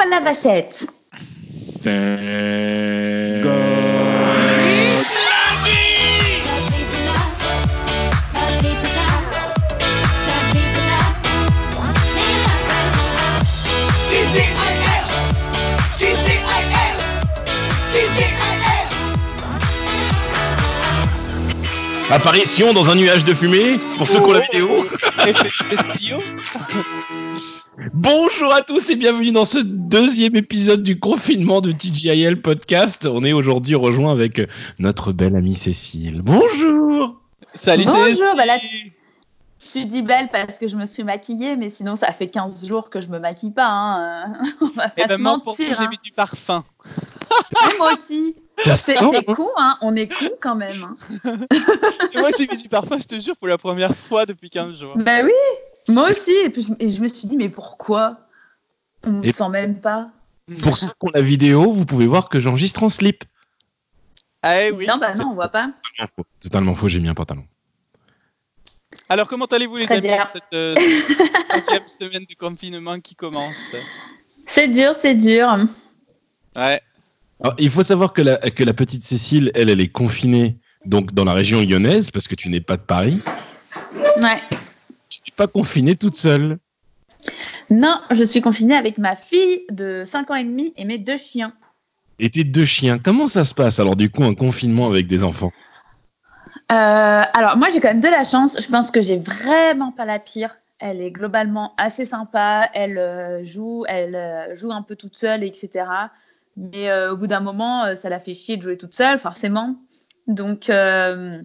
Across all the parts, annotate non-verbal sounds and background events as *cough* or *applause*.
à la vachette. Apparition dans un nuage de fumée, pour ceux qui ont la vidéo. *laughs* *laughs* Bonjour à tous et bienvenue dans ce deuxième épisode du confinement de TGIL Podcast. On est aujourd'hui rejoint avec notre belle amie Cécile. Bonjour Salut Bonjour, Cécile. bah là, Tu dis belle parce que je me suis maquillée, mais sinon ça fait 15 jours que je me maquille pas. Hein. *laughs* On va Eh pas ben, se moi, pour mentir. vous, j'ai hein. mis du parfum. Ouais, moi aussi. C'est c'est con, hein. on est con quand même. hein. *laughs* Et moi, j'ai mis du parfum, je te jure, pour la première fois depuis 15 jours. Bah oui, moi aussi. Et puis je, et je me suis dit, mais pourquoi On Et- sent même pas. Pour ceux qui ont la vidéo, vous pouvez voir que j'enregistre en slip. Ah eh oui. Non, bah non, on voit pas. Totalement faux, j'ai mis un pantalon. Alors, comment allez-vous, les Très amis, bien. pour cette euh, troisième *laughs* semaine de confinement qui commence C'est dur, c'est dur. Ouais. Alors, il faut savoir que la, que la petite Cécile, elle, elle est confinée donc dans la région lyonnaise parce que tu n'es pas de Paris. Ouais. Pas confinée toute seule. Non, je suis confinée avec ma fille de 5 ans et demi et mes deux chiens. Et tes deux chiens, comment ça se passe alors du coup un confinement avec des enfants? Euh, alors moi j'ai quand même de la chance. Je pense que j'ai vraiment pas la pire. Elle est globalement assez sympa. Elle euh, joue, elle euh, joue un peu toute seule, etc. Mais au bout d'un moment, ça la fait chier de jouer toute seule, forcément. Donc elle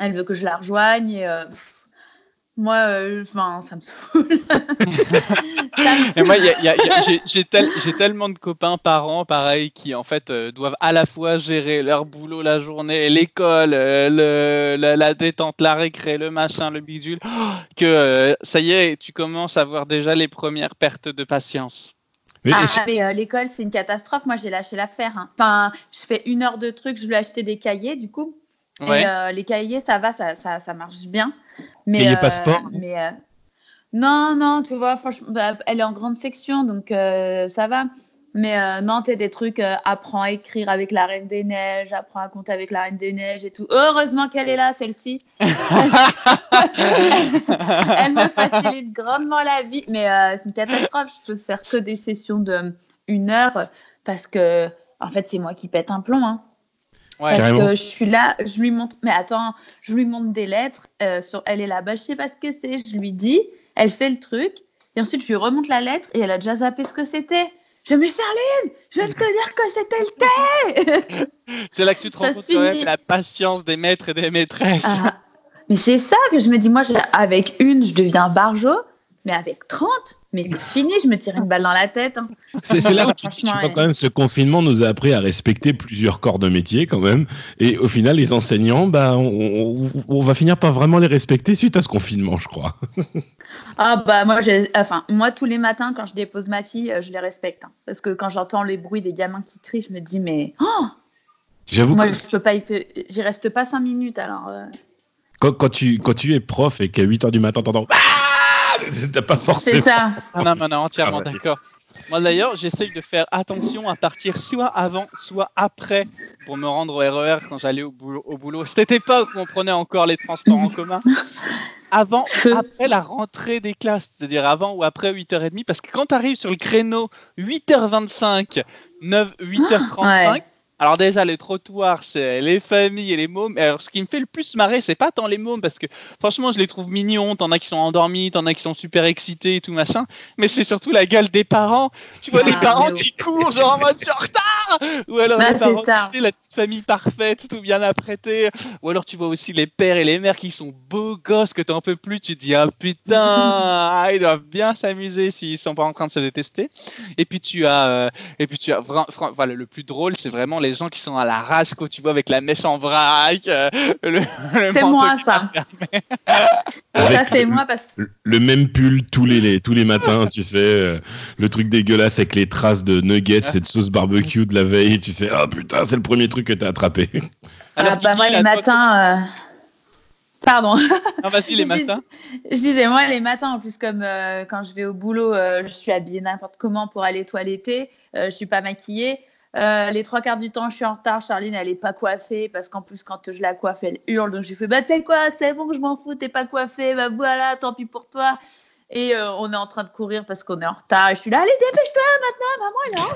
veut que je la rejoigne. Et, pff, moi, euh, enfin, ça me saoule. *laughs* Moi, j'ai- j'ai tel- j'ai tellement de copains parents, pareil, qui en fait euh, doivent à la fois gérer leur boulot la journée, l'école, euh, la, la détente, la récré, le machin, le bidule, que euh, ça y est, tu commences à voir déjà les premières pertes de patience. Mais- Ah, mais euh, l'école, c'est une catastrophe. Moi, j'ai lâché l'affaire. hein. Enfin, je fais une heure de trucs. Je lui ai acheté des cahiers, du coup. Ouais. Et euh, les cahiers, ça va, ça, ça, ça marche bien. Mais, Cahier euh, passeport Mais euh, non, non, tu vois, franchement, bah, elle est en grande section, donc euh, ça va. Mais euh, non, t'es des trucs, euh, apprends à écrire avec la Reine des Neiges, apprends à compter avec la Reine des Neiges et tout. Heureusement qu'elle est là, celle-ci. *laughs* *laughs* elle me facilite grandement la vie. Mais euh, c'est une catastrophe. Je peux faire que des sessions de une heure parce que, en fait, c'est moi qui pète un plomb. Hein. Ouais. Parce Carrément. que je suis là, je lui montre. Mais attends, je lui montre des lettres. euh, sur, elle est là-bas, je sais pas ce que c'est. Je lui dis, elle fait le truc. Et ensuite, je lui remonte la lettre et elle a déjà zappé ce que c'était. Je me Charline, je vais te dire que c'était le thé. *laughs* C'est là que tu te rends compte quand même la patience des maîtres et des maîtresses. Ah, mais c'est ça que je me dis. Moi, avec une, je deviens barjo. Mais avec 30, mais c'est fini, je me tire une balle dans la tête. hein. C'est là où tu, vois quand même ce confinement nous a appris à respecter plusieurs corps de métier quand même. Et au final, les enseignants, bah, on, on- on va finir par vraiment les respecter suite à ce confinement, je crois. *laughs* Ah bah moi, enfin, moi tous les matins quand je dépose ma fille, euh, je les respecte. hein. parce que quand j'entends les bruits des gamins qui crient, je me dis mais oh, J'avoue moi que je peux pas y te- j'y reste pas cinq minutes alors. euh, quand, quand tu, quand tu es prof et qu'à 8h du matin, t'entends Ah *laughs* T'as pas C'est forcément. ça. Ah non, non, non, entièrement Ah ouais. d'accord. Moi d'ailleurs, j'essaye de faire attention à partir soit avant, soit après pour me rendre au RER quand j'allais au boulot. Au boulot. C'était pas où on prenait encore les transports en commun. *laughs* Avant après la rentrée des classes, c'est-à-dire avant ou après 8h30, parce que quand tu arrives sur le créneau 8h25, 9, 8h35, Ouais. Alors déjà les trottoirs, c'est les familles et les mômes. Alors ce qui me fait le plus marrer, c'est pas tant les mômes, parce que franchement je les trouve mignons, t'en as qui sont endormis, t'en as qui sont super excités et tout machin, mais c'est surtout la gueule des parents. Tu vois Ah, les parents oui. qui courent genre en mode je suis en retard Ou alors Bah, les parents, ça. tu sais, la petite famille parfaite, tout bien apprêté. Ou alors tu vois aussi les pères et les mères qui sont beaux gosses que t'en peux plus, tu te dis ah putain, *laughs* ah, ils doivent bien s'amuser s'ils sont pas en train de se détester. Et puis tu as, euh, et puis tu as, voilà, le plus drôle, c'est vraiment les gens qui sont à la rage, quoi, tu vois, avec la mèche en vrac, euh, C'est moi ça. Ça c'est le- moi parce que le- Le même pull tous les, les- tous les matins, tu sais, euh, le truc dégueulasse avec les traces de nuggets et de sauce barbecue de la veille, tu sais, ah putain, c'est le premier truc que t'as attrapé. *laughs* Alors, ah, bah, moi les matins. euh, Pardon. *laughs* Non, vas-y, les Je dis- matins. Je disais, moi, les matins, en plus, comme euh, quand je vais au boulot, euh, je suis habillée n'importe comment pour aller toiletter, euh, je suis pas maquillée. Euh, les trois quarts du temps, je suis en retard. Charline, elle est pas coiffée parce qu'en plus, quand je la coiffe, elle hurle. Donc, je lui fais, bah, tu sais quoi, c'est bon, je m'en fous, t'es pas coiffée, bah voilà, tant pis pour toi. Et euh, on est en train de courir parce qu'on est en retard. Et je suis là, allez, dépêche-toi maintenant, maman, elle est en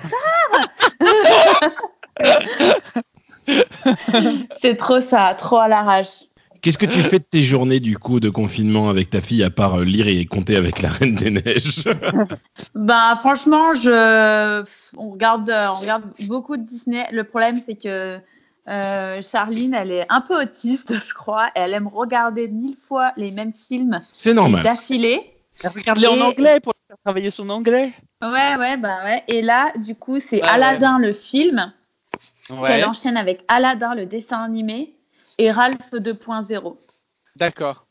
retard. *laughs* *laughs* c'est trop ça, trop à l'arrache. Qu'est-ce que tu fais de tes journées du coup de confinement avec ta fille à part euh, lire et compter avec la Reine des Neiges? *laughs* Bah franchement, je, on regarde, euh, on regarde beaucoup de Disney. Le problème, c'est que euh, Charline, elle est un peu autiste, *laughs* je crois. Et elle aime regarder mille fois les mêmes films C'est normal. d'affilée. Regarde-les en Et- anglais pour faire travailler son anglais. Ouais, ouais, bah ouais. Et là, du coup, c'est Ouais, Aladdin le film Ouais, qu'elle enchaîne avec Aladdin le dessin animé et Ralph 2.0. d'accord.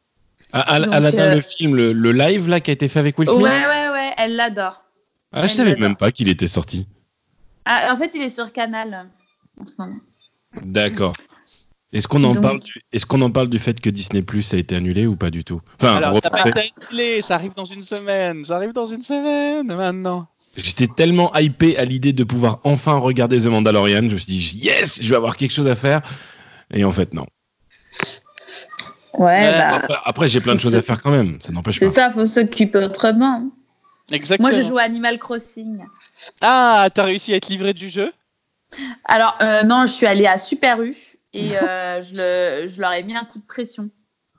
Donc, Aladdin, euh, le film, le, le live là qui a été fait avec Will Smith Ouais, ouais, ouais, elle l'adore. Ah, je elle savais l'adore. même pas qu'il était sorti. Ah, en fait, il est sur Canal en ce moment. D'accord. Est-ce qu'on en, Donc- parle du... Est qu'on en parle du fait que Disney Plus a été annulé ou pas du tout? Enfin, Alors, été annulé, ça arrive dans une semaine. Ça arrive dans une semaine maintenant. J'étais tellement hypé à l'idée de pouvoir enfin regarder The Mandalorian. Je me suis dit, yes, je vais avoir quelque chose à faire. Et en fait, non. Ouais, bah, Après, après, j'ai plein de c'est choses à faire quand même. Ça n'empêche c'est pas. ça, faut s'occuper autrement. Exactement. Moi, je joue à Animal Crossing. Ah, t'as réussi à être livré du jeu? Alors, euh, non, je suis allée à Super U et euh, *laughs* je, le- je leur ai mis un coup de pression.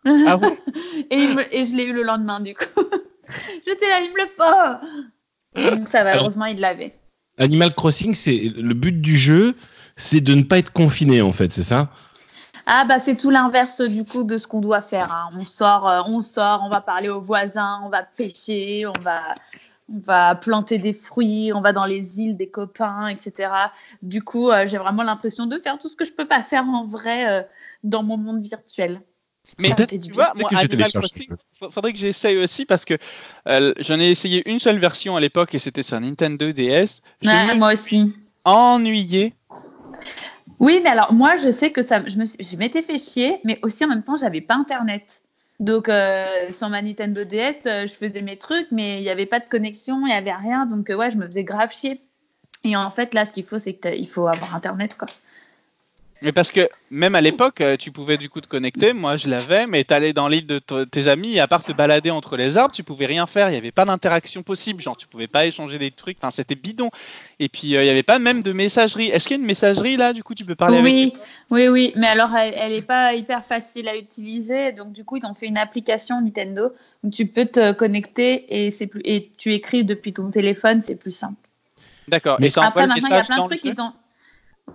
Ah ouais? *laughs* Et, je l'ai eu le lendemain, du coup. *laughs* J'étais là, il me le faut. Donc, ça va, Alors- heureusement, il l'avait. Animal Crossing, c'est le but du jeu, c'est de ne pas être confiné en fait, c'est ça? Ah, bah, c'est tout l'inverse, du coup, de ce qu'on doit faire. hein. On sort, euh, on sort, on va parler aux voisins, on va pêcher, on va, on va planter des fruits, on va dans les îles des copains, etc. Du coup, euh, j'ai vraiment l'impression de faire tout ce que je peux pas faire en vrai euh, dans mon monde virtuel. Mais tu du vois, moi, Animal Crossing, faudrait que j'essaye aussi parce que euh, j'en ai essayé une seule version à l'époque et c'était sur Nintendo DS. Me moi aussi. ennuyé. Oui, mais alors moi, je sais que ça, je me, je m'étais fait chier, mais aussi en même temps, j'avais pas internet. Donc euh, sur ma Nintendo DS, euh, je faisais mes trucs, mais il n'y avait pas de connexion, il n'y avait rien, donc euh, ouais, je me faisais grave chier. Et en fait, là, ce qu'il faut, c'est qu'il faut avoir internet, quoi. Mais parce que même à l'époque, euh, tu pouvais du coup te connecter, moi je l'avais, mais t'allais dans l'île de tes amis et à part te balader entre les arbres, tu pouvais rien faire, il n'y avait pas d'interaction possible, genre tu pouvais pas échanger des trucs, enfin c'était bidon. Et puis euh, il n'y avait pas même de messagerie. Est-ce qu'il y a une messagerie là, du coup tu peux parler avec Oui, oui, oui, mais alors elle, elle est pas hyper facile à utiliser, donc du coup ils ont fait une application Nintendo où tu peux te connecter et c'est plus et tu écris depuis ton téléphone, c'est plus simple. D'accord. Mais Et ça Après maintenant il y a plein de trucs ils ont.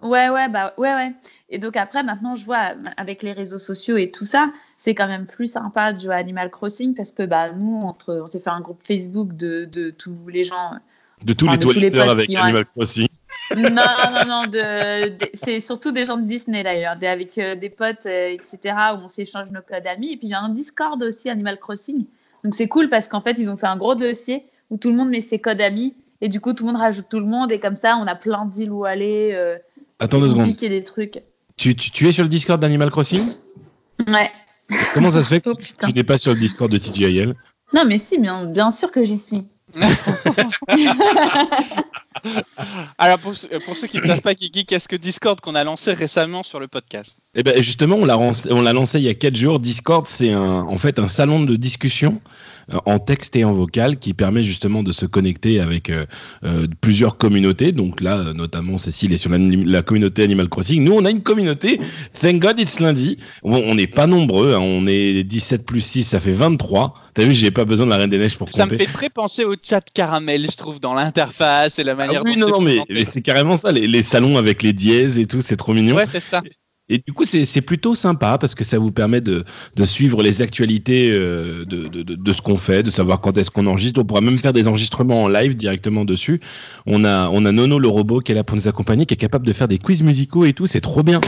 Ouais ouais bah ouais ouais. Et donc après maintenant je vois avec les réseaux sociaux et tout ça, c'est quand même plus sympa de jouer à Animal Crossing parce que bah nous entre on s'est fait un groupe Facebook de, de tous les gens De tous les toiletteurs avec qui Animal Crossing. non, non, non, de, de- c'est surtout des gens de Disney d'ailleurs, avec euh, des potes, euh, etc., où on s'échange nos codes amis. Et puis il y a un Discord aussi, Animal Crossing. Donc c'est cool parce qu'en fait, ils ont fait un gros dossier où tout le monde met ses codes amis. Et du coup, tout le monde rajoute tout le monde. Et comme ça, on a plein d'îles où aller, euh, Attends deux secondes. compliquer des trucs. Tu, tu, tu es sur le Discord d'Animal Crossing Ouais. Comment ça se fait que *laughs* Oh tu n'es pas sur le Discord de TGIL Non, mais si, bien, bien sûr que j'y suis. *laughs* Alors pour, ceux- pour ceux qui ne savent pas, Guigui, qu'est-ce que Discord qu'on a lancé récemment sur le podcast? Eh ben justement, on l'a lancé, on l'a lancé il y a 4 jours. Discord, c'est un, en fait un salon de discussion euh, en texte et en vocal qui permet justement de se connecter avec euh, euh, plusieurs communautés. Donc là, euh, notamment, Cécile est sur la, la communauté Animal Crossing. Nous, on a une communauté. Thank God it's lundi. Bon, on n'est pas nombreux. hein. On est 17 plus 6, ça fait 23. T'as vu, j'ai pas besoin de la Reine des Neiges pour Ça me compter. fait très penser au chat caramel, je trouve, dans l'interface et la Ah manière oui, dont non, non, mais, mais c'est carrément ça, les, les salons avec les dièses et tout, c'est trop mignon. Ouais, c'est ça. Et du coup, c'est c'est plutôt sympa parce que ça vous permet de, de suivre les actualités euh, de, de, de, ce qu'on fait, de savoir quand est-ce qu'on enregistre. On pourra même faire des enregistrements en live directement dessus. On a, on a Nono le robot qui est là pour nous accompagner, qui est capable de faire des quiz musicaux et tout. C'est trop bien.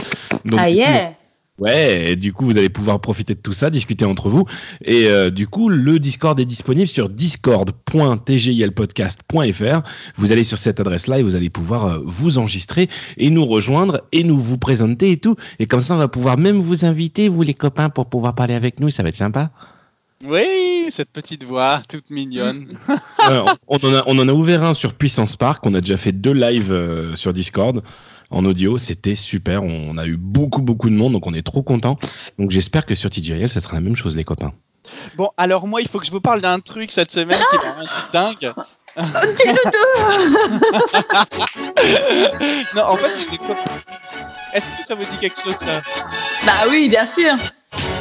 Donc, ah yeah Ouais, et du coup, vous allez pouvoir profiter de tout ça, discuter entre vous. Et euh, du coup, le Discord est disponible sur discord.tgilpodcast.fr. Vous allez sur cette adresse-là et vous allez pouvoir euh, vous enregistrer et nous rejoindre et nous vous présenter et tout. Et comme ça, on va pouvoir même vous inviter, vous les copains, pour pouvoir parler avec nous. Ça va être sympa. Oui, cette petite voix toute mignonne. *laughs* Euh, on, en a, on en a ouvert un sur Puissance Park. On a déjà fait deux lives euh, sur Discord en audio. C'était super. On, a eu beaucoup, beaucoup de monde. Donc, on est trop content. Donc, j'espère que sur TJL, ça sera la même chose, les copains. Bon, alors moi, il faut que je vous parle d'un truc cette semaine qui est vraiment dingue. *laughs* non, en fait, des copains. Est-ce que ça vous dit quelque chose, ça Bah oui, bien sûr.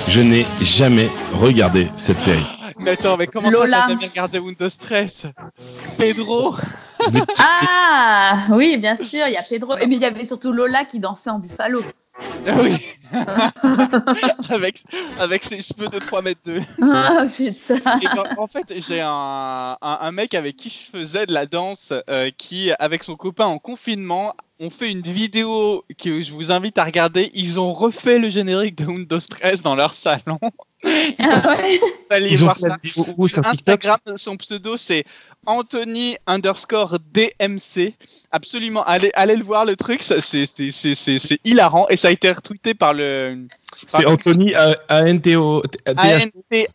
Je n'ai jamais regardé cette série. Mais attends, mais comment Lola. ça, t'as jamais regardé Windows Stress Pedro? Mais- *laughs* Ah oui, bien sûr, il y a Pedro. Et mais il y avait surtout Lola qui dansait en buffalo. Ah Oui *laughs* avec, avec ses cheveux de 3 mètres 2. Ah putain. Et en, en fait, j'ai un, un, un mec avec qui je faisais de la danse, euh, qui, avec son copain en confinement, ont fait une vidéo que je vous invite à regarder. Ils ont refait le générique de Windows 13 dans leur salon. Ah ouais. Allez Ils voir ça. Sur Instagram, son pseudo c'est Anthony underscore DMC. Absolument, allez, allez le voir le truc, ça, c'est c'est- c'est- c'est- c'est hilarant et ça a été retweeté par le C'est Anthony A- A-N-T-O.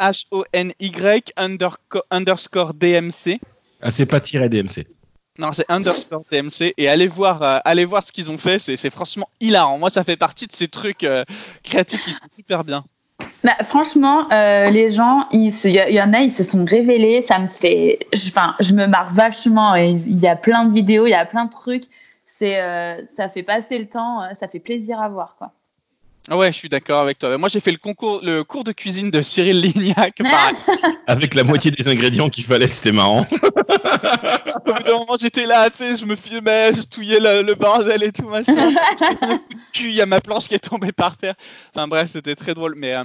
A-N-T-H-O-N-Y underscore DMC. Ah, c'est pas tiré DMC. Non, c'est underscore DMC et allez voir, euh, allez voir ce qu'ils ont fait, c'est franchement hilarant. Moi, ça fait partie de ces trucs euh, créatifs qui sont super bien. Bah, franchement, euh, les gens, il y, y en a, ils se sont révélés. Ça me fait. Enfin, je me marre vachement. Il y a plein de vidéos, il y a plein de trucs. Ça fait passer le temps. Ça fait plaisir à voir, quoi. Ah Ouais, je suis d'accord avec toi. Moi, j'ai fait le concours, le cours de cuisine de Cyril Lignac. pareil. Avec la moitié des ingrédients qu'il fallait, c'était marrant. *laughs* Au bout d'un moment, j'étais là, tu sais, je me filmais, je touillais le, le bordel et tout, machin. *laughs* Puis, il y a ma planche qui est tombée par terre. Enfin bref, c'était très drôle. Mais euh,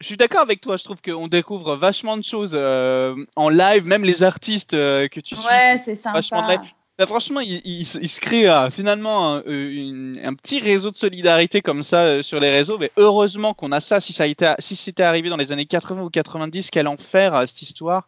je suis d'accord avec toi, je trouve qu'on découvre vachement de choses euh, en live, même les artistes euh, que tu suis. Ouais, c'est vachement sympa. de Bah, franchement, il, il se- il se crée euh, finalement un, euh, une- un petit réseau de solidarité comme ça euh, sur les réseaux. Mais heureusement qu'on a ça. Si ça a été, si c'était arrivé dans les années 80 ou 90, quel enfer cette histoire.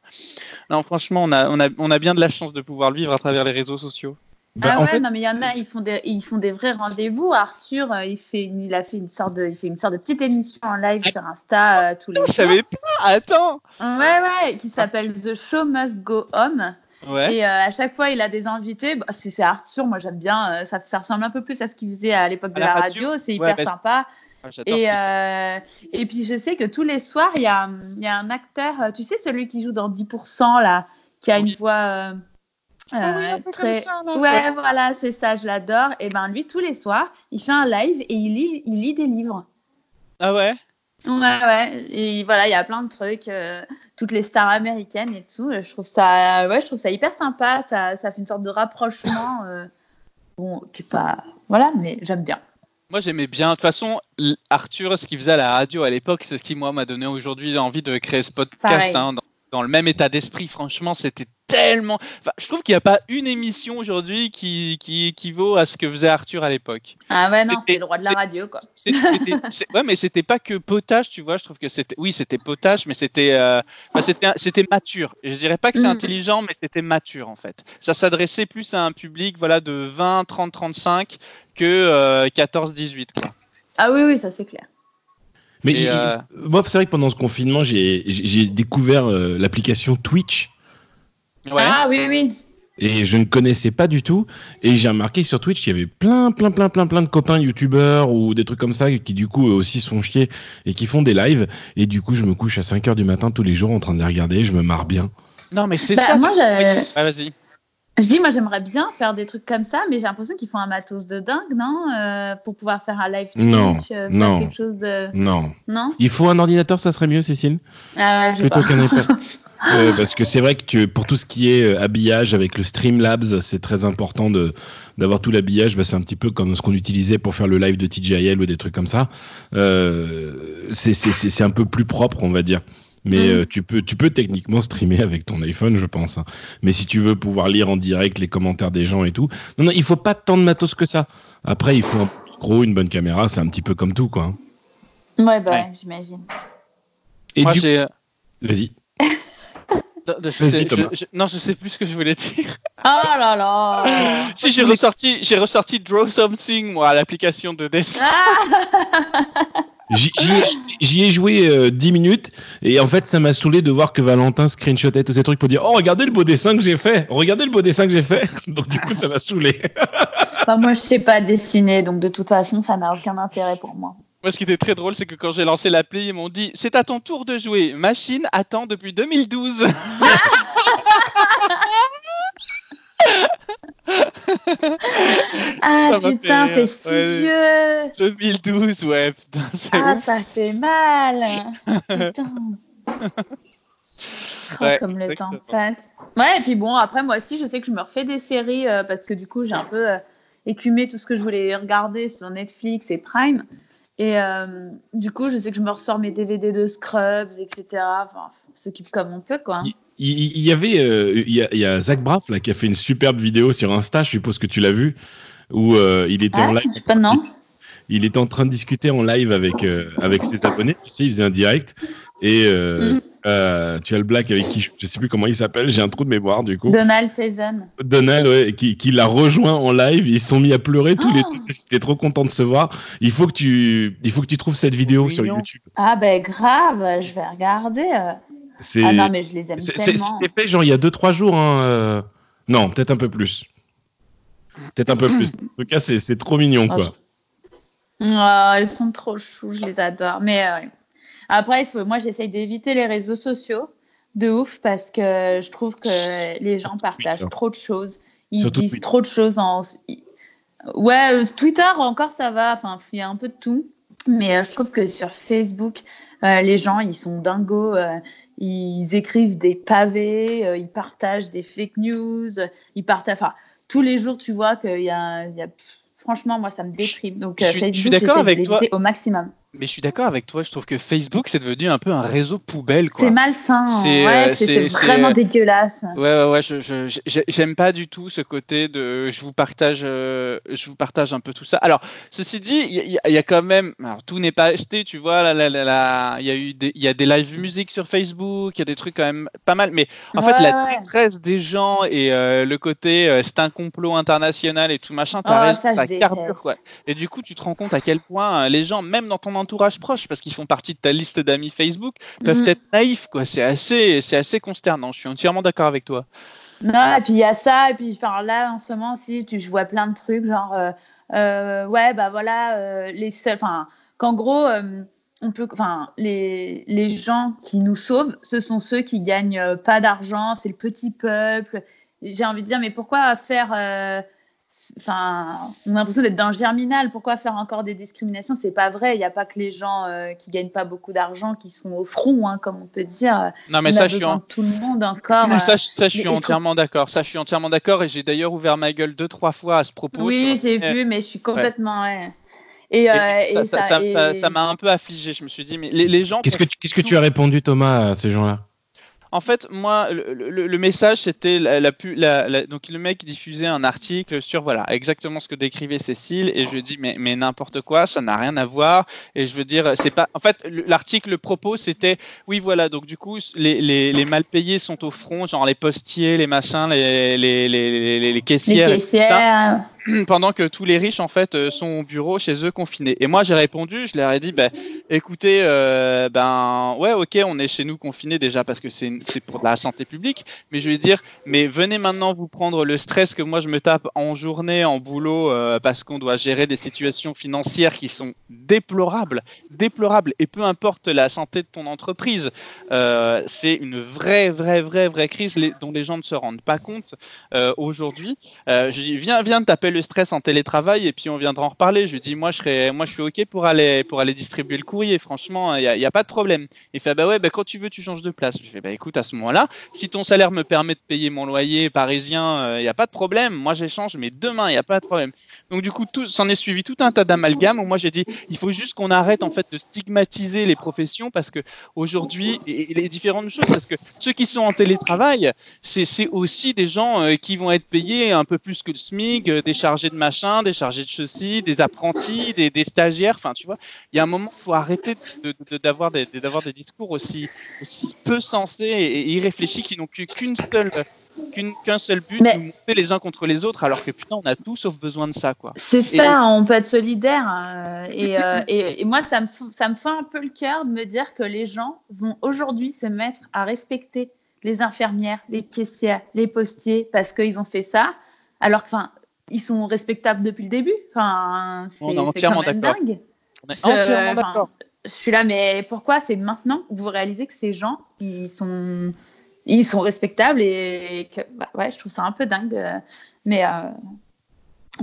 Non, franchement, on a, on, a, on a bien de la chance de pouvoir le vivre à travers les réseaux sociaux. Bah, ah en ouais, fait, non mais il y en a, ils font des, ils font des vrais rendez-vous. Arthur, euh, il fait, une- il a fait une sorte de, il fait une sorte de petite émission en live sur Insta euh, tous les Je jours. savais pas. Attends. Ouais ouais, qui s'appelle The Show Must Go On. Ouais. Et euh, à chaque fois, il a des invités. Bah, c'est c'est Arthur, moi j'aime bien. euh, ça, ça ressemble un peu plus à ce qu'il faisait à l'époque de À la la radio radio. C'est Ouais, hyper bah, sympa. Ah, Et, euh, et puis je sais que tous les soirs, il y a, il y a un acteur, tu sais, celui qui joue dans 10%, là, qui a une voix euh, Ah oui, un peu comme très. ça, là. ouais, voilà, c'est ça, je l'adore. Et ben lui, tous les soirs, il fait un live et il lit, il lit des livres. Ah ouais? Ouais, ouais. Et voilà, il y a plein de trucs, euh, toutes les stars américaines et tout. Je trouve ça, ouais, je trouve ça hyper sympa. Ça, ça fait une sorte de rapprochement. euh, bon, qui est pas, voilà, mais j'aime bien. Moi, j'aimais bien. De toute façon, Arthur, ce qu'il faisait à la radio à l'époque, c'est ce qui, moi, m'a donné aujourd'hui envie de créer ce podcast. Hein, dans, le même état d'esprit, franchement, c'était tellement. Enfin, je trouve qu'il n'y a pas une émission aujourd'hui qui, qui équivaut à ce que faisait Arthur à l'époque. Ah ouais, non, C'était- le roi de la radio, quoi. C'est- ouais, mais c'était pas que potage, tu vois. Je trouve que c'était. Oui, c'était potage, mais c'était. euh, enfin, c'était, mature. Et je dirais pas que c'est Mm. intelligent, mais c'était mature en fait. Ça s'adressait plus à un public, voilà, de 20, 30, 35 que euh, 14, 18, quoi. Ah oui, oui, ça c'est clair. Mais il- euh, moi, c'est vrai que pendant ce confinement, j'ai découvert euh, l'application Twitch Ouais. Ah oui, oui. et je ne connaissais pas du tout. Et j'ai remarqué sur Twitch, il y avait plein, plein, plein, plein, plein de copains youtubeurs ou des trucs comme ça qui, du coup, aussi sont chiés et qui font des lives. Et du coup, je me couche à 5 heures du matin tous les jours en train de les regarder. Je me marre bien. Non, mais c'est Bah, ça. moi, tu- j'ai- Oui. Ah, vas-y. Je dis, moi, j'aimerais bien faire des trucs comme ça, mais j'ai l'impression qu'ils font un matos de dingue, non Euh, Pour pouvoir faire un live Twitch, Non, euh, faire non. quelque chose de. Non. Non? Il faut un ordinateur, ça serait mieux, Cécile Ah ouais, Plutôt qu'un iPad. *laughs* Euh, parce que c'est vrai que tu, pour tout ce qui est habillage avec le Streamlabs, c'est très important de d'avoir tout l'habillage. Bah, c'est un petit peu comme ce qu'on utilisait pour faire le live de TJL ou des trucs comme ça. C'est un peu plus propre, on va dire. Mais Mhm. euh, tu, peux, tu peux techniquement streamer avec ton iPhone, je pense. hein. Mais si tu veux pouvoir lire en direct les commentaires des gens et tout, non, non, il faut pas tant de matos que ça. Après, il faut un gros, une bonne caméra, c'est un petit peu comme tout, quoi. hein. Ouais, bah, Ouais. j'imagine. Et Moi, du j'ai. *laughs* Vas-y. Non, je Vas-y, sais- Thomas. je- je- non, je sais plus ce que je voulais dire. Oh *laughs* là là *laughs* si j'ai ressorti, j'ai ressorti Draw Something, moi, à l'application de dessin. Ah J'y ai, joué euh, 10 minutes et en fait ça m'a saoulé de voir que Valentin screenshotait tous ces trucs pour dire oh regardez le beau dessin que j'ai fait regardez le beau dessin que j'ai fait *laughs* donc du coup ça m'a saoulé *laughs* Moi, je sais pas dessiner, donc de toute façon, ça n'a aucun intérêt pour moi. Moi, ce qui était très drôle, c'est que quand j'ai lancé l'appli, ils m'ont dit C'est à ton tour de jouer. Machine attend depuis 2012. *laughs* Ah putain, c'est si vieux 2012, ouais, putain, c'est Ah, ouf. ça fait mal *laughs* Putain Oh, Ouais, comme le temps passe. Ouais, et puis bon, après, moi aussi, je sais que je me refais des séries euh, parce que du coup, j'ai un peu euh, écumé tout ce que je voulais regarder sur Netflix et Prime. Et euh, du coup, je sais que je me ressors mes DVD de Scrubs, etc. Enfin, on s'occupe comme on peut, quoi. Il, y avait euh, il, y a, il y a Zach Braff là qui a fait une superbe vidéo sur Insta je suppose que tu l'as vu où euh, il était Ah, en live pas, non il était en train de discuter en live avec avec avec ses abonnés tu sais il faisait un direct et euh, euh, tu as le black avec qui je- je sais plus comment il s'appelle j'ai un trou de mémoire du coup Donald Faison. Donald, ouais, qui, qui l'a rejoint en live, ils sont mis à pleurer tous les Oh. deux. Ils étaient trop contents de se voir. Il faut que tu, il faut que tu trouves cette vidéo sur. YouTube. Ah, ben grave, je vais regarder. Ah non, mais je les aime tellement. c'était fait genre il y a 2-3 jours. Hein, euh, Non, peut-être un peu plus. Peut-être un peu plus. *clears throat* En tout cas, c'est, c'est trop mignon, Ah, quoi. Oh, ils sont trop choux, je les adore. Mais euh, ouais. après, il faut, moi, j'essaye d'éviter les réseaux sociaux de ouf parce que je trouve que les gens partagent Twitter. trop de choses. Ils Surtout disent Twitter. trop de choses en. Ouais, euh, Twitter encore ça va. Enfin, il y a un peu de tout. Mais euh, je trouve que sur Facebook, euh, les gens, ils sont dingos. euh, ils écrivent des pavés, euh, ils partagent des fake news, euh, ils partagent. Enfin, tous les jours, tu vois qu'il y a, il y a- Franchement, moi, ça me déprime. Donc, Je euh, suis- je suis Facebook, d'accord avec toi. au maximum. Mais je suis d'accord avec toi, je trouve que Facebook, c'est devenu un peu un réseau poubelle. C'est malsain. C'est, ouais, euh, vraiment dégueulasse. Ouais, ouais, ouais, je, je- je- j'aime pas du tout ce côté de je vous partage, euh, je vous partage un peu tout ça. Alors, ceci dit, il y, a- y quand même, alors tout n'est pas acheté, tu vois, là, là, là, là, il y a eu des, y a des live musique sur Facebook, il y a des trucs quand même pas mal, mais en fait, la détresse des gens et euh, le côté euh, c'est un complot international et tout machin, t'as Oh, raison, ça, carbure, quoi. Et du coup, tu te rends compte à quel point les gens, même dans ton entourage proche, parce qu'ils font partie de ta liste d'amis Facebook, peuvent Mhm. être naïfs, quoi. C'est assez, c'est assez consternant. Je suis entièrement d'accord avec toi. Non, et puis il y a ça, et puis enfin, là en ce moment aussi, tu, je vois plein de trucs, genre, euh, euh, ouais, bah voilà, euh, les seuls, enfin, qu'en gros, on peut, enfin, les, les gens qui nous sauvent, ce sont ceux qui gagnent pas d'argent, c'est le petit peuple. J'ai envie de dire, mais pourquoi faire, enfin, on a l'impression d'être dans le germinal, pourquoi faire encore des discriminations? C'est pas vrai, il n'y a pas que les gens euh, qui gagnent pas beaucoup d'argent qui sont au front, hein, comme on peut dire. Non, mais on ça, a je suis en- tout le monde encore. Ça, euh, je- ça, je suis trouve- entièrement d'accord. Ça, je suis entièrement d'accord. Et j'ai d'ailleurs ouvert ma gueule deux, trois fois à ce propos. Oui, sur- j'ai Eh, vu, mais je suis complètement. ouais. Et, et euh, ça- et ça- ça- ça- ça- et- ça m'a un peu affligé. Je me suis dit, mais les, les gens. Qu'est-ce que, tu- qu'est-ce que tu as répondu, Thomas, à ces gens-là? En fait, moi, le, le- le message, c'était la, la la- la- donc le mec diffusait un article sur voilà exactement ce que décrivait Cécile et je dis mais mais n'importe quoi, ça n'a rien à voir et je veux dire c'est pas en fait le- l'article le propos c'était oui voilà donc du coup les, les, les mal payés sont au front genre les postiers, les machins, les les, les, les, les les caissières *clears throat* pendant que tous les riches en fait euh, sont au bureau chez eux confinés. Et moi j'ai répondu, je leur ai dit, bah, écoutez, euh, ben ouais, ok, on est chez nous confinés déjà parce que c'est pour la santé publique, mais je vais dire, mais venez maintenant vous prendre le stress que moi je me tape en journée, en boulot, euh, parce qu'on doit gérer des situations financières qui sont déplorables, déplorables, et peu importe la santé de ton entreprise, c'est une vraie, vraie, vraie, vraie crise dont les gens ne se rendent pas compte aujourd'hui. Je dis, viens, viens de taper le stress en télétravail et puis on viendra en reparler. Je lui dis, moi je serais, moi je suis ok pour aller, pour aller distribuer le courrier. Franchement, il n'y a, pas de problème. Il fait, bah ouais, bah quand tu veux, tu changes de place. Je fais, bah écoute, à ce moment-là, si ton salaire me permet de payer mon loyer parisien, il n'y a pas de problème. Moi j'échange, mais demain, il n'y a pas de problème. Donc du coup, s'en est suivi tout un tas d'amalgames où moi j'ai dit, il faut juste qu'on arrête en fait de stigmatiser les professions parce que aujourd'hui, les différentes choses, parce que ceux qui sont en télétravail, c'est aussi des gens euh, qui vont être payés un peu plus que le SMIC, euh, des chargés de machin, des chargés de ceci, des apprentis, des, des stagiaires. Enfin, tu vois, il y a un moment, il faut arrêter d'avoir de, de, des, des, discours aussi, aussi peu sensés et, irréfléchis qui n'ont qu'une seule qu'un seul but, mais... nous monter les uns contre les autres, alors que putain, on a tout sauf besoin de ça, quoi. C'est ça, on peut être solidaire. Euh, euh, et, et, moi, ça me, ça me fait un peu le cœur de me dire que les gens vont aujourd'hui se mettre à respecter les infirmières, les caissières, les postiers, parce qu'ils ont fait ça, alors qu'ils ils sont respectables depuis le début. Enfin, c'est quand même dingue. On est entièrement d'accord. Je suis là, mais pourquoi c'est maintenant que vous réalisez que ces gens, ils sont ils sont respectables et, que, bah, ouais, je trouve ça un peu dingue. Mais euh,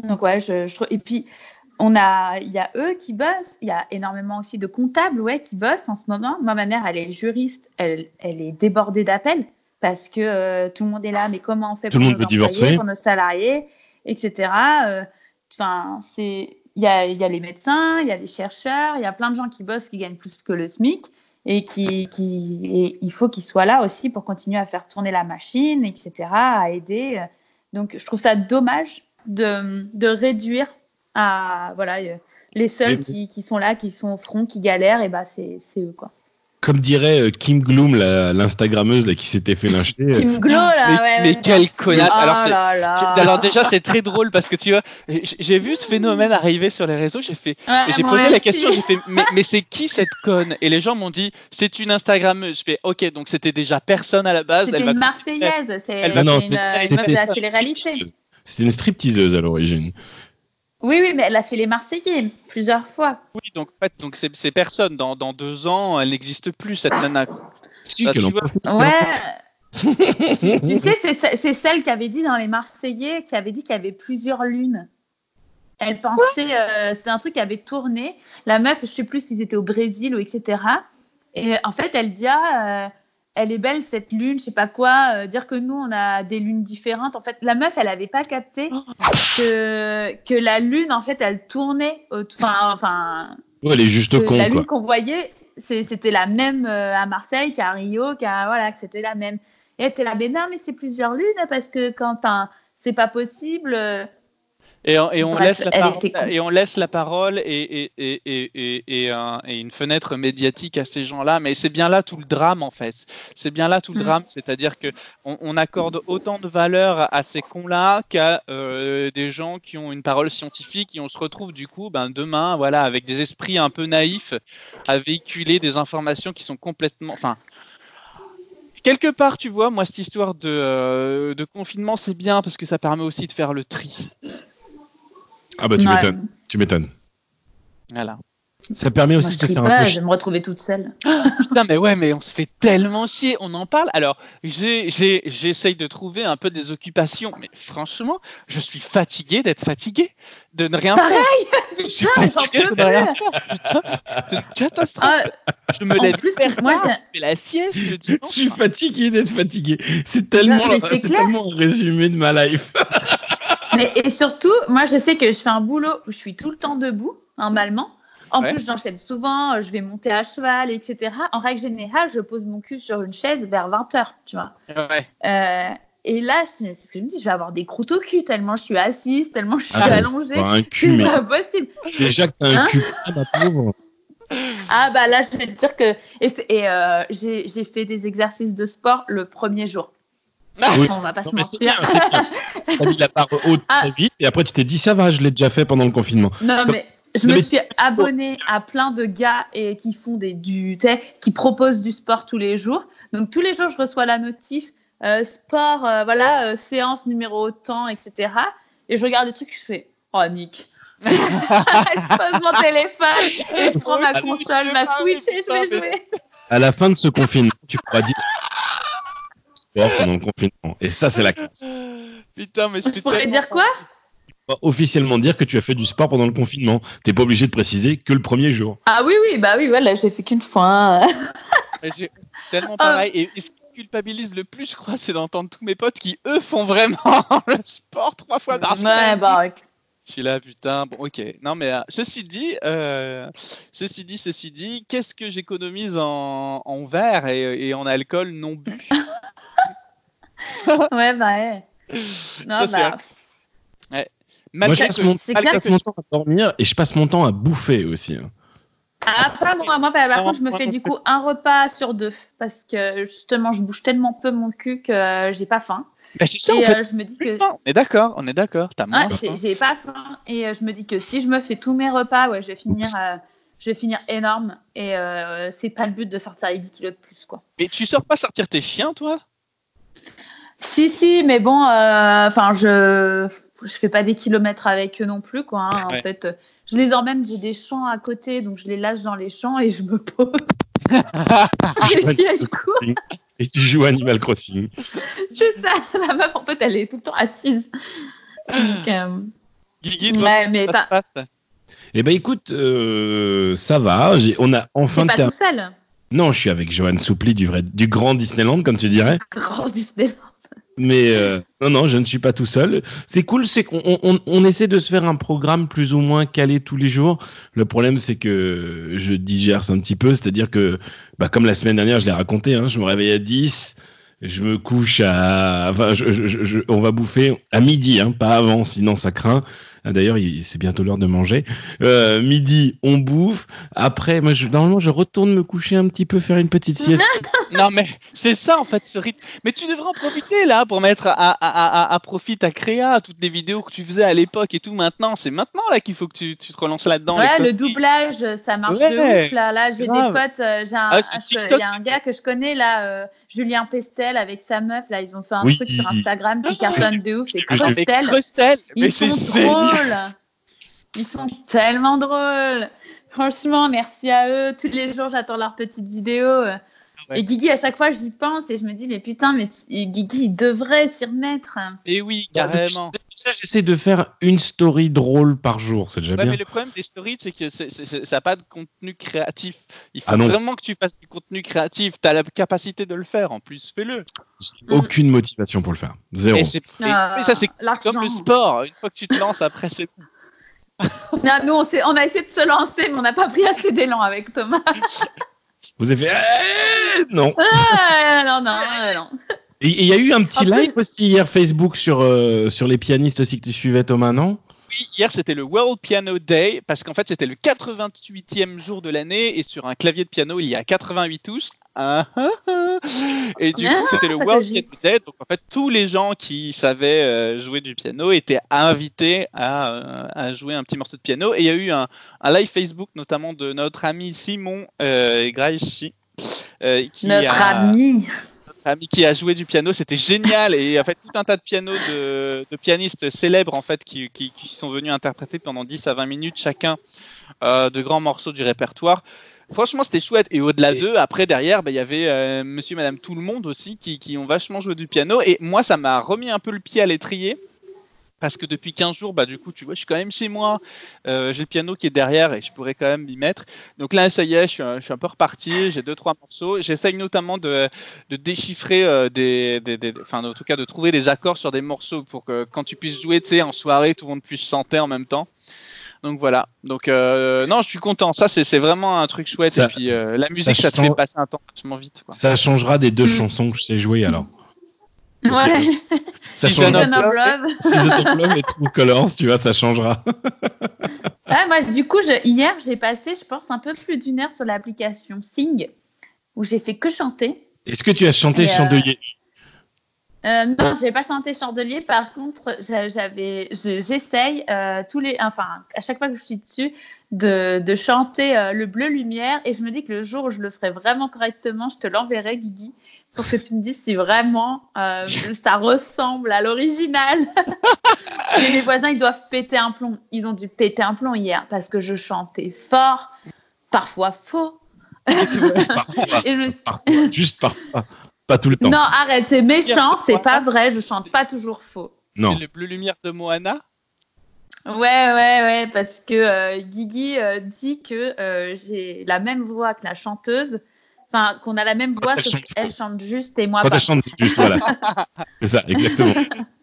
donc ouais, je, je trouve. Et puis on a, il y a eux qui bossent. Il y a énormément aussi de comptables, ouais, qui bossent en ce moment. Moi, ma mère, elle est juriste. Elle, elle est débordée d'appels parce que euh, tout le monde est là. Mais comment on fait pour, nos, employés, pour nos salariés, etc. Enfin, c'est, il y a, y a les médecins, il y a les chercheurs, il y a plein de gens qui bossent qui gagnent plus que le SMIC et qui, qui il faut qu'il soit là aussi pour continuer à faire tourner la machine, etc., à aider. Donc, je trouve ça dommage de, de réduire à voilà les seuls qui, qui, sont là, qui sont au front, qui galèrent, et bah c'est eux quoi comme dirait euh, Kim Gloom, l'Instagrammeuse qui s'était fait lyncher. Euh. Kim Gloom, là, mais, ouais, mais quelle connasse alors, alors, déjà, c'est très drôle parce que tu vois, j'ai vu ce phénomène arriver sur les réseaux, j'ai fait, j'ai posé la question, j'ai fait, mais, mais c'est qui cette conne? Et les gens m'ont dit, c'est une Instagrammeuse. Je fais, ok, donc c'était déjà personne à la base. C'était une Marseillaise, c'est une, une, C'était une stripteaseuse à l'origine. Oui, oui, mais elle a fait les Marseillais plusieurs fois. Oui, donc en fait, donc ces, personnes, dans, dans, deux ans, elle n'existe plus, cette nana. Si, tu Ouais. *laughs* tu sais, c'est celle qui avait dit dans les Marseillais, qui avait dit qu'il y avait plusieurs lunes. Elle pensait, euh, c'était un truc qui avait tourné. La meuf, je sais plus s'ils étaient au Brésil ou etc. Et en fait, elle dit ah, euh, elle est belle cette lune, je sais pas quoi, euh, dire que nous on a des lunes différentes. En fait, la meuf, elle avait pas capté oh. que, que la lune, en fait, elle tournait. Enfin, enfin. elle est juste con. La lune qu'on voyait, c'était la même euh, à Marseille qu'à Rio, qu'à voilà, que c'était la même. Et elle était là, mais non, mais c'est plusieurs lunes parce que quand, c'est pas possible. Et on, et on laisse la parole, et on laisse la parole et, et, et, et, une fenêtre médiatique à ces gens-là. Mais c'est bien là tout le drame, en fait. C'est bien là tout le mm. drame. C'est-à-dire qu'on on accorde autant de valeur à ces cons-là qu'à euh, des gens qui ont une parole scientifique et on se retrouve du coup ben, demain voilà, avec des esprits un peu naïfs à véhiculer des informations qui sont complètement. Enfin, quelque part, tu vois, moi, cette histoire de, euh, de confinement, c'est bien parce que ça permet aussi de faire le tri. Ah bah tu m'étonnes. Tu m'étonnes. Voilà. Ça permet aussi de faire un peu. Je vais me retrouver toute seule. *laughs* Putain, mais ouais, mais on se fait tellement chier. On en parle. Alors, j'essaye de trouver un peu des occupations, mais franchement, je suis fatigué d'être fatigué, de ne rien Pareil faire. Je *laughs* suis fatigué de ne rien faire. Putain, c'est une catastrophe. Ah, je me lève plus que moi, je fais la sieste le dimanche. Je suis fatigué d'être fatigué. C'est tellement, c'est tellement un résumé de ma life. *laughs* mais et surtout, moi, je sais que je fais un boulot où je suis tout le temps debout, normalement. En plus, j'enchaîne souvent, euh, je vais monter à cheval, etc. En règle générale, je pose mon cul sur une chaise vers 20h, tu vois. Euh, et là, c'est ce que je me dis, je vais avoir des croûtes au cul tellement je suis assise, tellement je suis ah, allongée. C'est pas possible. Déjà que t'as un hein cul, pauvre. Ah bah là, je vais te dire que et, euh, j'ai fait des exercices de sport le premier jour. Oui. *laughs* On va pas se mentir. Tu *laughs* as mis la barre haute ah. très vite et après tu t'es dit ça va, je l'ai déjà fait pendant le confinement. Non mais je me suis abonnée à plein de gars et qui font des du qui proposent du sport tous les jours. Donc tous les jours je reçois la notif euh, sport euh, voilà euh, séance numéro temps etc. Et je regarde le truc je fais oh Nick. *laughs* je pose mon téléphone et je prends ma console, ma Switch et je vais jouer. À la fin de ce confinement, tu pourras dire sport pendant le confinement. Et ça, c'est la classe. *laughs* Putain, mais je, je pourrais dire quoi officiellement dire que tu as fait du sport pendant le confinement. T'es pas obligé de préciser que le premier jour. Ah oui, oui, bah oui, voilà, j'ai fait qu'une fois. *laughs* j'ai tellement pareil. Et, ce qui culpabilise le plus, je crois, c'est d'entendre tous mes potes qui, eux, font vraiment *laughs* le sport trois fois par semaine. Ouais, bah, je suis là, putain. Bon, ok. Non, mais euh, ceci dit, euh, ceci dit, ceci dit, qu'est-ce que j'économise en, en verre et, et, en alcool non bu? *laughs* Ouais, bah ouais. Non, Ça, bah... Ouais. Moi, je Malgré passe mon, je passe temps à dormir et je passe mon temps à bouffer aussi. hein. Ah, pas moi. Moi, par, Non, contre, je me fais du coup un repas sur deux parce que justement, je bouge tellement peu mon cul que j'ai pas faim. Bah, c'est ça, en et fait. euh, je me dis que on est d'accord, on est d'accord. T'as moins j'ai faim. j'ai pas faim et euh, je me dis que si je me fais tous mes repas, ouais, je vais finir, euh, je vais finir énorme et euh, c'est pas le but de sortir avec 10 kilos de plus quoi. Mais tu sors pas sortir tes chiens, toi? Si si, mais bon, euh, enfin je je fais pas des kilomètres avec eux non plus quoi. hein. Ouais. En fait, je les emmène, j'ai des champs à côté, donc je les lâche dans les champs et je me pose. *laughs* courent, Et tu joues à Animal Crossing. c'est ça. *laughs* La meuf en fait, elle est tout le temps assise. Donc, euh, Guigui, toi, ouais, mais ça pas, se passe Eh ben écoute, euh, ça va. On a enfin t'es pas tout seul. Non, je suis avec Johan Soupli du vrai, du grand Disneyland, comme tu dirais. Grand Disneyland. Mais euh, non, non, je ne suis pas tout seul. C'est cool, c'est qu'on on, on- essaie de se faire un programme plus ou moins calé tous les jours. Le problème, c'est que je digère un petit peu, c'est-à-dire que, bah, comme la semaine dernière, je l'ai raconté, hein, je me réveille à 10, je me couche à. Enfin, je- je- je- on va bouffer à midi, hein, pas avant, sinon ça craint. Ah, D'ailleurs, il- c'est bientôt l'heure de manger. Euh, midi, on bouffe. Après, moi, normalement, je retourne me coucher un petit peu, faire une petite sieste. *laughs* Non, mais c'est ça en fait ce rythme. Mais tu devrais en profiter là pour mettre à, à, à, profit ta créa, toutes les vidéos que tu faisais à l'époque et tout maintenant. C'est maintenant là qu'il faut que tu, tu te relances là-dedans. Ouais, le doublage, ça marche Ouais, de ouf. Là, là j'ai des potes. euh, j'ai un, Ah, TikTok, il y a un gars que je connais là, euh, Julien Pestel avec sa meuf. Là, ils ont fait un Oui. truc sur Instagram qui cartonne de ouf. C'est Ah, Ah, Crustel. Crustel, mais Ils c'est drôles. Ils sont tellement drôles. Franchement, merci à eux. Tous les jours, j'attends leurs petites vidéos. Ouais. Et Guigui, à chaque fois, j'y pense et je me dis, mais putain, mais Guigui, il devrait s'y remettre. Et oui, Bah, depuis- carrément. depuis ça, j'essaie de faire une story drôle par jour, c'est déjà Ouais, bien. mais le problème des stories, c'est que ça n'a pas de contenu créatif. Il faut Ah vraiment que tu fasses du contenu créatif. Tu as la capacité de le faire en plus, fais-le. Aucune motivation pour le faire. Zéro. Et, Ah, mais ça, c'est comme le sport. Une fois que tu te lances, après, c'est bon. Non, nous, on a essayé de se lancer, mais on n'a pas pris assez d'élan avec Thomas. *laughs* Vous avez fait Eh non. Ah, non, non, euh, non. Et il y a eu un petit live aussi hier Facebook sur euh, sur les pianistes aussi que tu suivais Thomas, non? Oui, hier c'était le World Piano Day parce qu'en fait c'était le 88e jour de l'année et sur un clavier de piano il y a 88 touches. Ah, ah, ah. Et du coup c'était le World. Piano Day. Donc en fait tous les gens qui savaient euh, jouer du piano étaient invités à, euh, à jouer un petit morceau de piano. Et il y a eu un, un live Facebook notamment de notre ami Simon euh, Graischi. euh, qui Notre a- ami. ami qui a joué du piano, c'était génial et en fait tout un tas de pianos de, de pianistes célèbres en fait qui, qui- qui sont venus interpréter pendant 10 à 20 minutes chacun euh, de grands morceaux du répertoire. Franchement, c'était chouette. Et au-delà d'eux, après, derrière, bah, il y avait euh, monsieur, madame, tout le monde aussi qui, qui ont vachement joué du piano. Et moi, ça m'a remis un peu le pied à l'étrier. Parce que depuis 15 jours, bah, du coup, tu vois, je suis quand même chez moi. Euh, j'ai le piano qui est derrière et je pourrais quand même m'y mettre. Donc là, ça y est, je suis, un- je suis un peu reparti. J'ai deux, trois morceaux. J'essaye notamment de, de déchiffrer euh, des, des, des- Enfin, en tout cas, de trouver des accords sur des morceaux pour que quand tu puisses jouer, tu sais, en soirée, tout le monde puisse chanter en même temps. Donc voilà. Donc euh, non, je suis content. Ça, c'est vraiment un truc chouette. Ça- et puis euh, la musique, ça, te change- fait passer un temps vachement vite. Quoi. Ça changera des deux Mm. chansons que je sais jouer alors. Ouais. *laughs* Ça Season of Love. Season of Love et True Colors, tu vois, ça changera. *laughs* Ah, moi, du coup, je- hier, j'ai passé, je pense, un peu plus d'une heure sur l'application Sing, où j'ai fait que chanter. Est-ce que tu as chanté Et, euh, Chandelier Euh, non, j'ai pas chanté Chandelier. Par contre, j'a- j'avais, je- j'essaye euh, tous les, enfin, à chaque fois que je suis dessus, de, de chanter euh, le bleu lumière. Et je me dis que le jour où je le ferai vraiment correctement, je te l'enverrai, Guigui, pour que tu me dises si vraiment euh, ça ressemble à l'original. *laughs* Et mes voisins, ils doivent péter un plomb. Ils ont dû péter un plomb hier parce que je chantais fort, parfois faux. *laughs* Parfois, juste parfois. Pas tout le temps. Non, arrête, c'est méchant, c'est pas vrai, je chante pas toujours faux. Non. C'est le bleu lumière de Moana. Ouais, ouais, ouais, parce que euh, Guigui euh, dit que euh, j'ai la même voix que la chanteuse, enfin qu'on a la même voix, elle sauf chante qu'elle chante juste et moi Quand pas. elle chante juste, voilà. *laughs* C'est ça, exactement.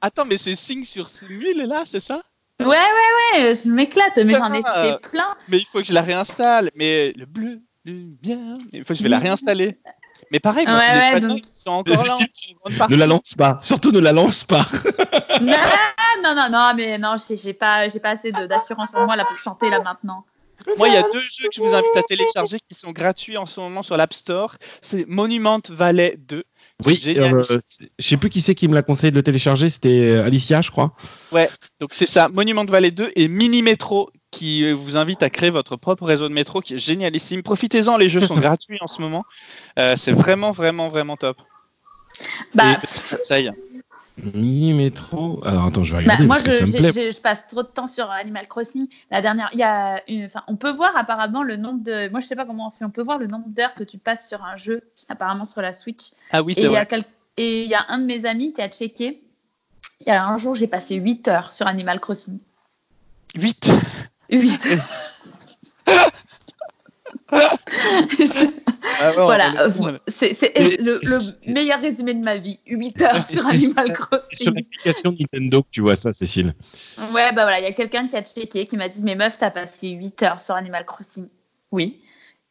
Attends, mais c'est Sing sur Simule là, c'est ça? Ouais, ouais, ouais, je m'éclate, mais j'en ai fait plein. Mais il faut que je la réinstalle. Mais le bleu lumière. Il faut que je vais la réinstaller. Mais pareil, moi, Ouais, c'est des ouais, patients donc- qui sont encore *laughs* là. en grande Ne la lance pas. Surtout ne la lance pas. *laughs* non, non, non, non, mais non, j'ai pas, j'ai pas assez de- d'assurance en moi là pour chanter là maintenant. Moi, il y a deux jeux que je vous invite à télécharger qui sont gratuits en ce moment sur l'App Store. C'est Monument Valley 2. Oui, euh, c'est- je sais plus qui c'est qui me l'a conseillé de le télécharger. C'était euh, Alicia, je crois. Donc c'est ça, Monument Valley 2 et Mini Metro qui euh, vous invite à créer votre propre réseau de métro qui est génialissime. Profitez-en, les jeux sont *laughs* gratuits en ce moment. Euh, c'est vraiment, vraiment, vraiment top. Bah, Et- Ça y est. Mini métro. Alors attends, je vais bah, regarder moi, parce que je, ça me j'ai- plaît. j'ai- je passe trop de temps sur Animal Crossing. La dernière, il y a, une, enfin, on peut voir apparemment le nombre de, moi je sais pas comment on fait, on peut voir le nombre d'heures que tu passes sur un jeu, apparemment sur la Switch. Ah oui, c'est y vrai. a quel- et il y a un de mes amis qui a checké. Il y a un jour, j'ai passé 8 heures sur Animal Crossing. 8. 8 *laughs* Ah Voilà, c'est le, le meilleur résumé de ma vie. 8 heures sur Animal C'est sur Crossing. l'application Nintendo que tu vois ça, Cécile. Ouais, bah voilà, il y a quelqu'un qui a checké, qui m'a dit Mais meuf, t'as passé 8 heures sur Animal Crossing. Oui.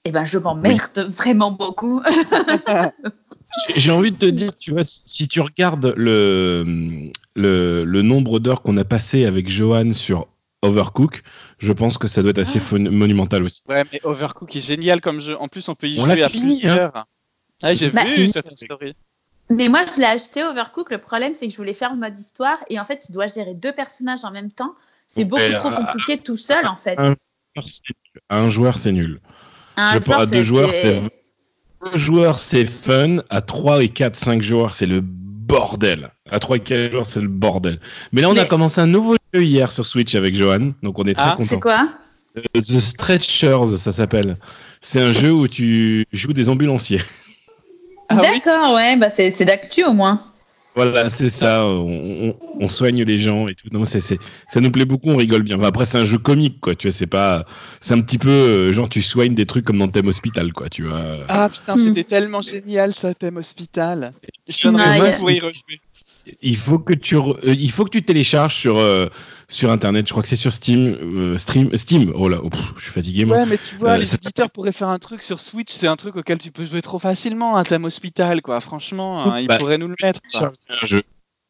Et ben, je m'emmerde vraiment beaucoup. *laughs* J'ai- envie de te dire, tu vois, si si tu regardes le, le, le nombre d'heures qu'on a passé avec Johan sur Overcook, je pense que ça doit être assez Ah. monumental aussi. Ouais, mais Overcook est génial comme jeu. En plus, on peut y On jouer à fini, plusieurs. Ah, j'ai Bah, vu cette story. Mais moi, je l'ai acheté Overcook. Le problème, c'est que je voulais faire le mode histoire. Et en fait, tu dois gérer deux personnages en même temps. C'est beaucoup trop euh, compliqué tout seul, en fait. un- À un joueur, c'est nul. Un je joueur, parle à deux c'est- joueurs, c'est Un joueur, c'est fun. À 3 et 4, 5 joueurs, c'est le bordel. À 3 et 4 joueurs, c'est le bordel. Mais là, on a commencé un nouveau jeu hier sur Switch avec Johan, donc on est très Ah, C'est quoi Euh, The Stretchers, ça s'appelle. C'est un jeu où tu joues des ambulanciers. *laughs* Ah oui D'accord, ouais, bah c'est c'est d'actu au moins. Voilà, c'est ça. On, on- on soigne les gens et tout. Non, c'est, c'est- ça nous plaît beaucoup. On rigole bien. Enfin, après, c'est un jeu comique, quoi. Tu vois, c'est pas, c'est un petit peu euh, genre tu soignes des trucs comme dans Thème Hospital, quoi. Tu vois. Ah putain, Hmm. c'était tellement génial ça, thème hospital. Je y a- pour y rejouer. Il faut que tu, re- il faut que tu télécharges sur euh, sur internet. Je crois que c'est sur Steam, euh, Stream, Steam. Oh là, oh, pff, je suis fatigué moi. Ouais, mais tu vois, Euh, les ça- éditeurs pourraient faire un truc sur Switch, c'est un truc auquel tu peux jouer trop facilement, un thème hospital, quoi. Franchement, hein, ils Bah, pourraient nous le mettre. quoi. Un jeu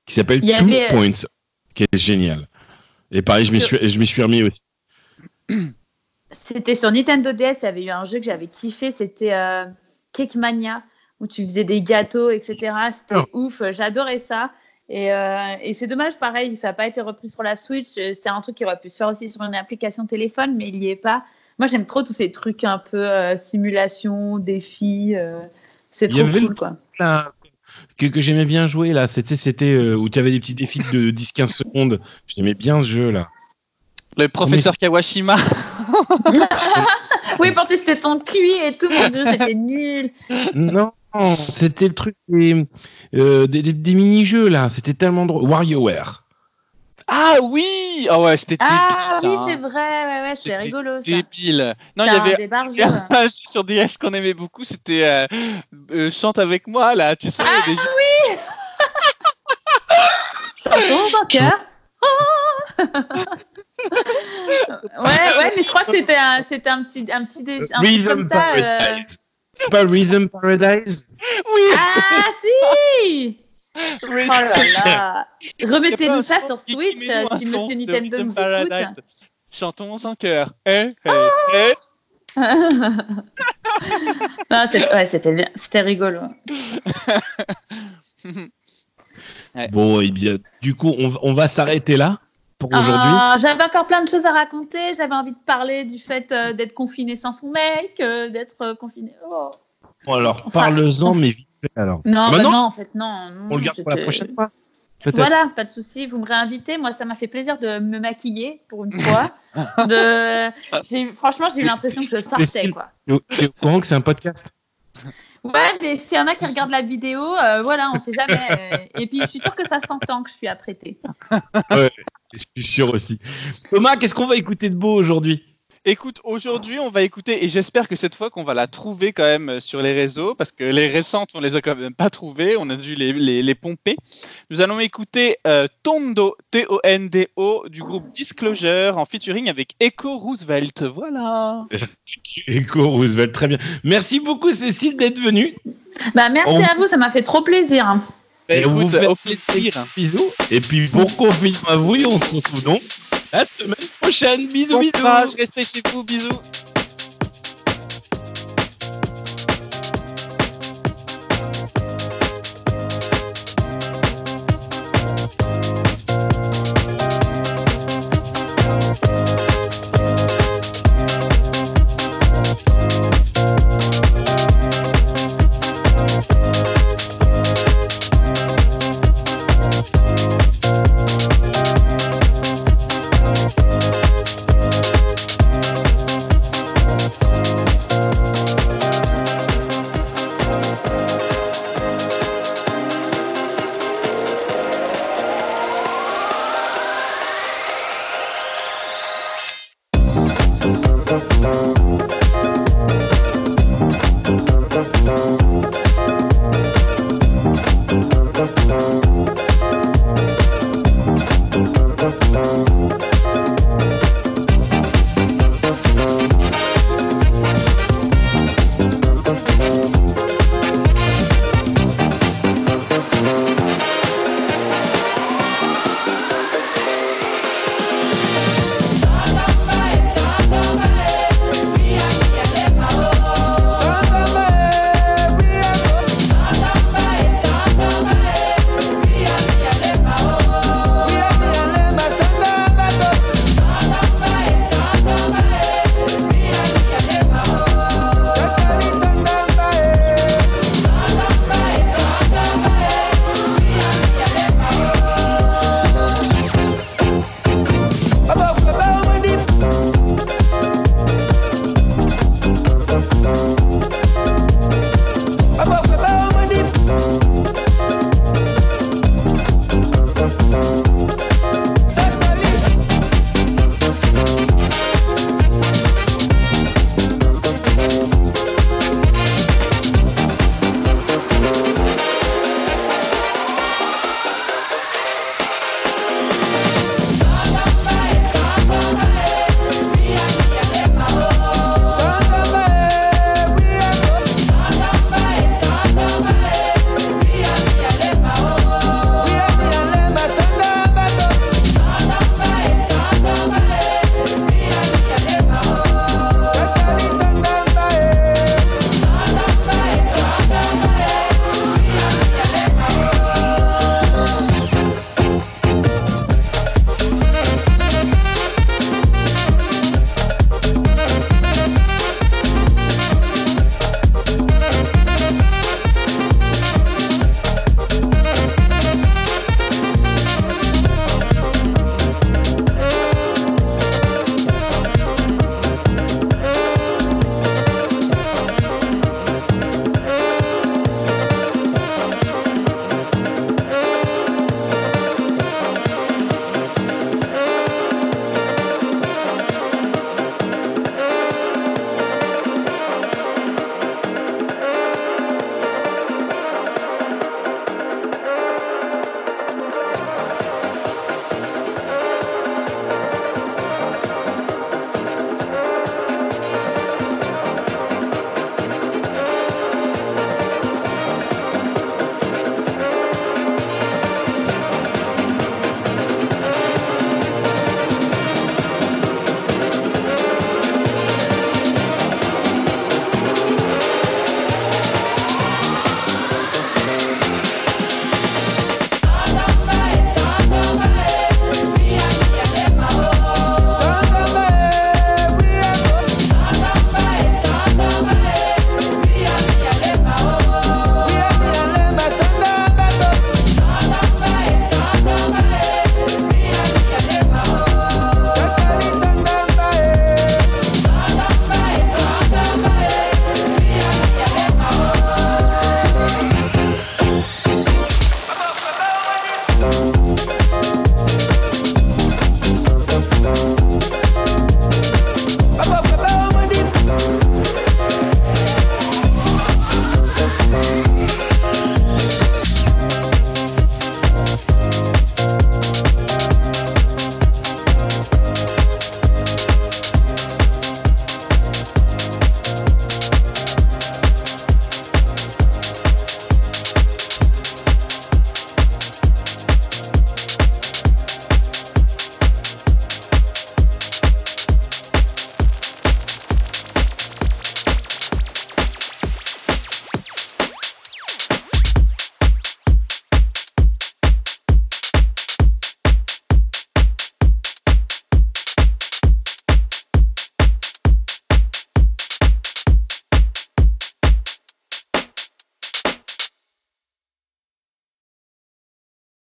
qui s'appelle Two avait- Points, qui est génial. Et pareil, je m'y suis, je m'y suis remis aussi. C'était sur Nintendo DS, il y avait eu un jeu que j'avais kiffé, c'était euh, Cake Mania, où tu faisais des gâteaux, etc. C'était Oh. ouf, j'adorais ça. Et, euh, et c'est dommage, pareil, ça n'a pas été repris sur la Switch. C'est un truc qui aurait pu se faire aussi sur une application téléphone, mais il n'y est pas. Moi, j'aime trop tous ces trucs un peu euh, simulation, défis. euh, c'est trop cool, le- quoi. Là, que, que j'aimais bien jouer là, c'était c'était euh, où tu avais des petits défis de *laughs* 10-15 secondes. J'aimais bien ce jeu là. Le professeur Kawashima. *laughs* *laughs* Oui, pour tester ton QI et tout, mon dieu, c'était nul. non, c'était le truc des, euh, des, des- des mini-jeux là, c'était tellement drôle. WarioWare. Ah oui Ah ouais, c'était Ah débile. oui, ça, c'est hein. vrai, ouais, ouais, c'était C'était rigolo ça. Débile. Non, il y avait un *laughs* jeu sur DS qu'on aimait beaucoup, c'était euh, euh, Chante avec moi, là, tu sais. Ah des jeux- *laughs* Chantons dans cœur. *laughs* ouais, ouais, mais je crois que c'était un, c'était un petit, un petit, dé- un truc comme ça. euh. Pas Rhythm Paradise? Oui Ah si Oh là là Remettez-nous ça sur Switch euh, si Monsieur Nintendo nous écoute. Chantons en cœur. Eh, eh, eh. Non, c'est- ouais, c'était bien, c'était rigolo. Ouais. Bon, et bien, du coup, on, on va s'arrêter là pour aujourd'hui. Ah, j'avais encore plein de choses à raconter. J'avais envie de parler du fait euh, d'être confiné sans son mec, euh, d'être euh, confiné. Oh. Bon, alors, Enfin, parle-en, mais vite fait alors. Non, Ah bah bah non, non, en fait, non. non, on le garde pour la prochaine fois. Voilà, pas de souci. Vous me réinvitez. Moi, ça m'a fait plaisir de me maquiller pour une fois. *laughs* de... Franchement, j'ai eu l'impression que je sortais. Quoi. T'es au courant que c'est un podcast? Ouais, mais s'il y en a qui regardent la vidéo, euh, voilà, on sait jamais. *laughs* Et puis, je suis sûre que ça s'entend que je suis apprêtée. Je suis sûr aussi. Thomas, qu'est-ce qu'on va écouter de beau aujourd'hui? Écoute, aujourd'hui, on va écouter, et j'espère que cette fois qu'on va la trouver quand même euh, sur les réseaux, parce que les récentes, on les a quand même pas trouvées, on a dû les, les, les pomper. Nous allons écouter euh, Tondo, T-O-N-D-O, du groupe Disclosure, en featuring avec Echo Roosevelt. Voilà. *laughs* Echo Roosevelt, très bien. Merci beaucoup, Cécile, d'être venue. Bah, merci On- à vous, ça m'a fait trop plaisir. Bah, écoute, vous fait au plaisir. Bisous. Et puis, bon confinement à vous, et on se retrouve donc la semaine prochaine. Bisous, Bon bisous. restez chez vous, bisous.